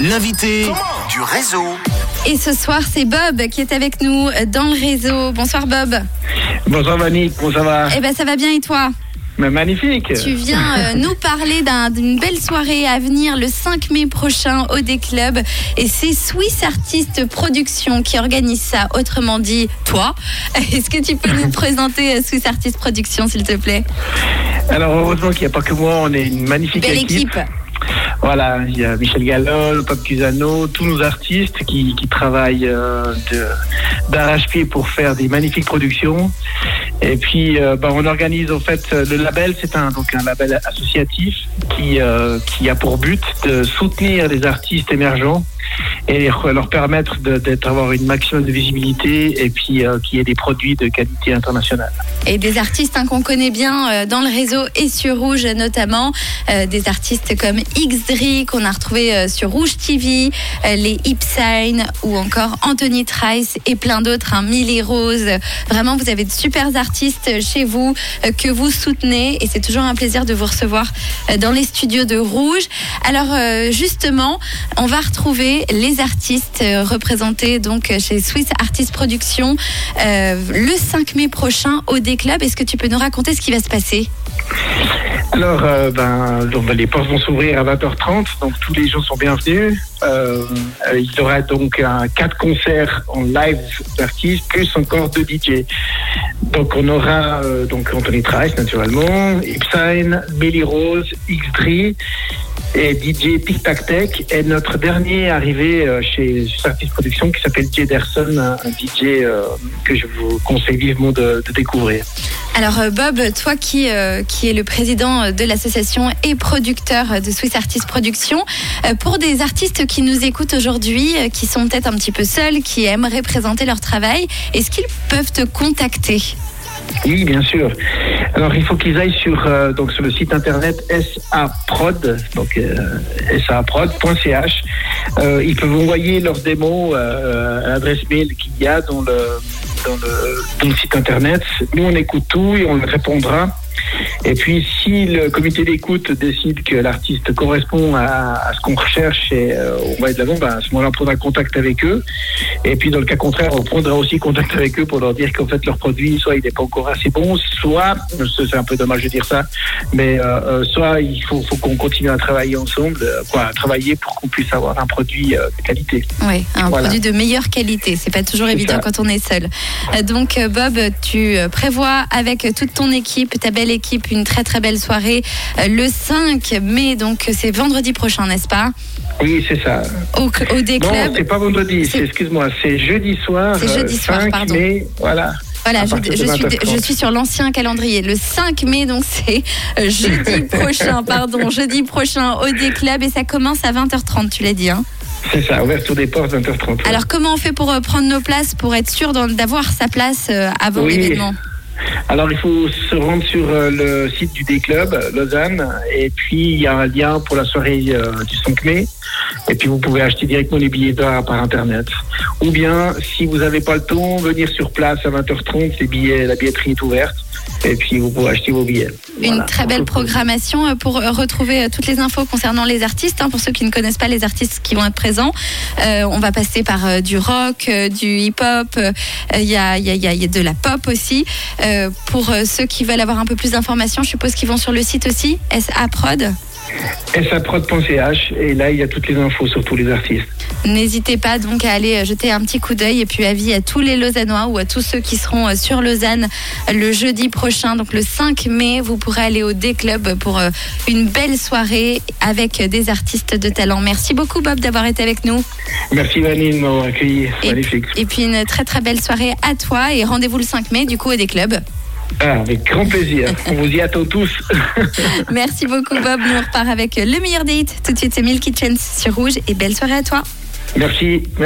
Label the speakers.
Speaker 1: L'invité du réseau.
Speaker 2: Et ce soir, c'est Bob qui est avec nous dans le réseau. Bonsoir Bob.
Speaker 3: Bonsoir Vanny, comment ça va
Speaker 2: Eh ben ça va bien et toi
Speaker 3: Mais Magnifique
Speaker 2: Tu viens euh, nous parler d'un- d'une belle soirée à venir le 5 mai prochain au D Club et c'est Swiss Artist Productions qui organise ça. Autrement dit, toi. Est-ce que tu peux nous présenter euh, Swiss Artist Productions s'il te plaît?
Speaker 3: Alors heureusement qu'il n'y a pas que moi, on est une magnifique
Speaker 2: Belle
Speaker 3: équipe.
Speaker 2: équipe.
Speaker 3: Voilà, il y a Michel Gallol, Pop Cusano, tous nos artistes qui, travaillent euh, d'arrache-pied pour faire des magnifiques productions. Et puis, euh, bah, on organise en fait euh, le label, c'est un donc un label associatif qui euh, qui a pour but de soutenir les artistes émergents et leur permettre de- d'être avoir une maximum de visibilité et puis euh, qu'il y ait des produits de qualité internationale.
Speaker 2: Et des artistes hein, qu'on connaît bien euh, dans le réseau et sur Rouge notamment. Euh, des artistes comme Xdri qu'on a retrouvé euh, sur Rouge TV, les Ipsign ou encore Anthony Trice et plein d'autres, hein, Millie Rose. Vraiment, vous avez de super artistes chez vous que vous soutenez et c'est toujours un plaisir de vous recevoir dans les studios de Rouge. Alors justement, on va retrouver les artistes euh, représentés donc chez Swiss Artist Productions euh, le 5 mai prochain au D-Club. Est-ce que tu peux nous raconter ce qui va se passer?
Speaker 3: Alors, euh, ben, ben, les portes vont s'ouvrir à 20h30, donc tous les gens sont bienvenus. Euh, euh, il y aura donc un, quatre concerts en live d'artistes, plus encore deux DJ. Donc on aura donc Anthony Trice naturellement, Ipsign, Billy Rose, X3 et DJ Tic Tac Tech et notre dernier arrivé chez Artist Production qui s'appelle Jederson, un, un DJ que je vous conseille vivement de découvrir.
Speaker 2: Alors euh, Bob, toi qui, euh, qui est le président de l'association et producteur de Swiss Artist Productions, euh, pour des artistes qui nous écoutent aujourd'hui, qui sont peut-être un petit peu seuls, qui aimeraient présenter leur travail, est-ce qu'ils peuvent te contacter?
Speaker 3: Oui, bien sûr. Alors, il faut qu'ils aillent sur, donc, sur le site internet saprod, donc euh, saprod.ch. Ils peuvent envoyer leurs démos à l'adresse mail qu'il y a dans le, dans, le, dans le site internet. Nous, on écoute tout et on répondra. Et puis, si le comité d'écoute décide que l'artiste correspond à, à ce qu'on recherche et euh, on va être de l'avant, ben, à ce moment-là, on prendra contact avec eux. Et puis, dans le cas contraire, on prendra aussi contact avec eux pour leur dire qu'en fait, leur produit, soit il n'est pas encore assez bon, soit, c'est un peu dommage de dire ça, mais euh, euh, soit il faut, faut qu'on continue à travailler ensemble, euh, quoi, à travailler pour qu'on puisse avoir un produit euh, de qualité.
Speaker 2: Oui, un
Speaker 3: Voilà.
Speaker 2: produit de meilleure qualité. C'est pas toujours évident
Speaker 3: ça.
Speaker 2: quand on est seul. Donc Bob, tu prévois avec toute ton équipe, ta belle équipe, une très très belle soirée euh, le 5 mai. Donc c'est vendredi prochain, n'est-ce pas?
Speaker 3: Oui, c'est ça.
Speaker 2: Au, au D
Speaker 3: Non,
Speaker 2: Club.
Speaker 3: c'est pas vendredi,
Speaker 2: C'est-
Speaker 3: excuse-moi, c'est jeudi soir.
Speaker 2: C'est jeudi
Speaker 3: euh,
Speaker 2: soir,
Speaker 3: 5
Speaker 2: pardon.
Speaker 3: mai, voilà.
Speaker 2: Voilà, je, suis,
Speaker 3: 20h30.
Speaker 2: je suis sur l'ancien calendrier. Le 5 mai, donc c'est euh, jeudi prochain, pardon, jeudi prochain au D Club et ça commence à 20h30, tu l'as dit. Hein?
Speaker 3: C'est ça, ouverture des portes 20h30.
Speaker 2: Alors comment on fait pour euh, prendre nos places, pour être sûr d'avoir sa place euh, avant
Speaker 3: Oui.
Speaker 2: l'événement?
Speaker 3: Alors, il faut se rendre sur euh, le site du D-Club, Lausanne, et puis il y a un lien pour la soirée euh, du 5 mai. Et puis, vous pouvez acheter directement les billets par, par Internet. Ou bien, si vous n'avez pas le temps, venir sur place à 20h30, les billets, la billetterie est ouverte. Et puis, vous pouvez acheter vos billets.
Speaker 2: Une
Speaker 3: Voilà.
Speaker 2: très belle programmation euh, pour euh, retrouver euh, toutes les infos concernant les artistes. hein, pour ceux qui ne connaissent pas les artistes qui vont être présents, on va passer par du rock, du hip-hop. Il y, a, il y, a, il y a- de la pop aussi. Pour ceux qui veulent avoir un peu plus d'informations, je suppose qu'ils vont sur le site aussi, SA Prod.
Speaker 3: saprod.ch, et là, il y a toutes les infos sur tous les artistes.
Speaker 2: N'hésitez pas donc à aller euh, jeter un petit coup d'œil et puis avis à tous les Lausannois ou à tous ceux qui seront euh, sur Lausanne euh, le jeudi prochain, donc le 5 mai, vous pourrez aller au D-Club pour une belle soirée avec des artistes de talent. Merci beaucoup Bob d'avoir été avec nous
Speaker 3: Merci, Vanille, de m'avoir accueilli. Magnifique.
Speaker 2: et puis une très très belle soirée à toi et rendez-vous le 5 mai du coup au D-Club.
Speaker 3: Ah, avec grand plaisir. On vous y attend tous.
Speaker 2: Merci beaucoup Bob, nous on repart avec le meilleur date. Tout de suite c'est Milky Chance sur Rouge et belle soirée à toi.
Speaker 3: Merci. Merci.